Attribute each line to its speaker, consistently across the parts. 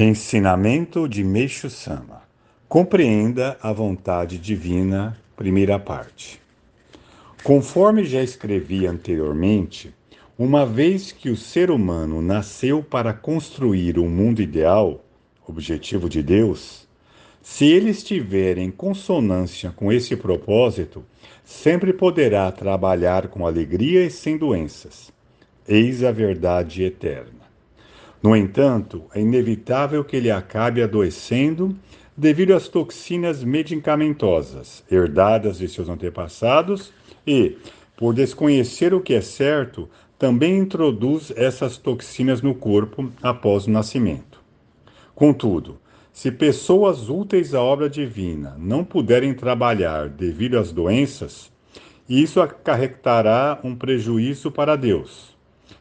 Speaker 1: Ensinamento de Meixo Sama. Compreenda a vontade divina, primeira parte. Conforme já escrevi anteriormente, uma vez que o ser humano nasceu para construir um mundo ideal, objetivo de Deus, se ele estiver em consonância com esse propósito, sempre poderá trabalhar com alegria e sem doenças. Eis a verdade eterna. No entanto, é inevitável que ele acabe adoecendo devido às toxinas medicamentosas herdadas de seus antepassados e, por desconhecer o que é certo, também introduz essas toxinas no corpo após o nascimento. Contudo, se pessoas úteis à obra divina não puderem trabalhar devido às doenças, isso acarretará um prejuízo para Deus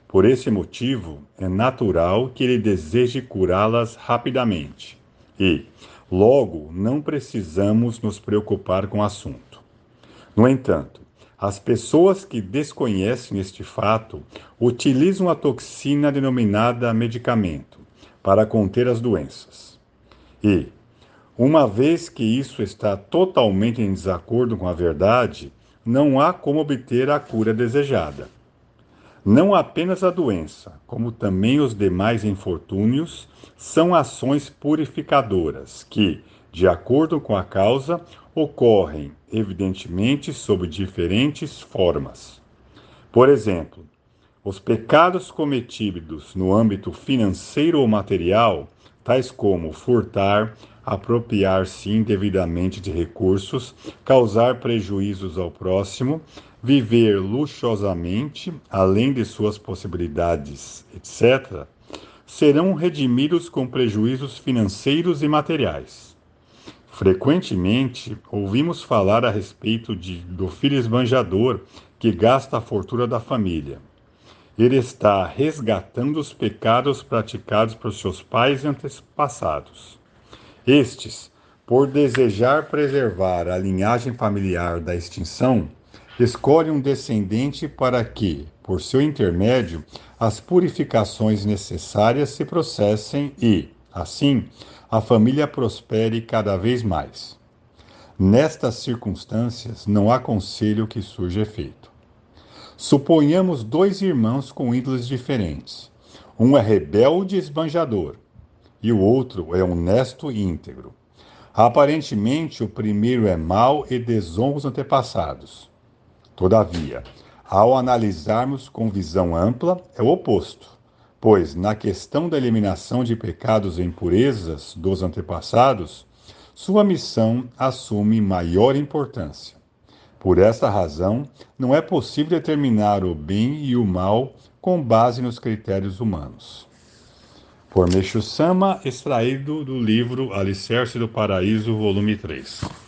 Speaker 1: por esse motivo, é natural que ele deseje curá-las rapidamente. E, logo, não precisamos nos preocupar com o assunto. No entanto, as pessoas que desconhecem este fato utilizam a toxina denominada medicamento para conter as doenças. E, uma vez que isso está totalmente em desacordo com a verdade, não há como obter a cura desejada. Não apenas a doença, como também os demais infortúnios, são ações purificadoras que, de acordo com a causa, ocorrem, evidentemente, sob diferentes formas. Por exemplo, os pecados cometidos no âmbito financeiro ou material, tais como furtar, apropriar-se indevidamente de recursos, causar prejuízos ao próximo, viver luxuosamente, além de suas possibilidades, etc., serão redimidos com prejuízos financeiros e materiais. Frequentemente, ouvimos falar a respeito de, do filho esbanjador que gasta a fortuna da família. Ele está resgatando os pecados praticados por seus pais e antepassados. Estes, por desejar preservar a linhagem familiar da extinção, escolhe um descendente para que, por seu intermédio, as purificações necessárias se processem e, assim, a família prospere cada vez mais. Nestas circunstâncias, não há conselho que surja efeito. Suponhamos dois irmãos com ídolos diferentes. Um é rebelde e esbanjador, e o outro é honesto e íntegro. Aparentemente, o primeiro é mau e desonra os antepassados. Todavia, ao analisarmos com visão ampla, é o oposto, pois, na questão da eliminação de pecados e impurezas dos antepassados, sua missão assume maior importância. Por esta razão, não é possível determinar o bem e o mal com base nos critérios humanos por Meixo Sama, extraído do livro Alicerce do Paraíso, volume 3.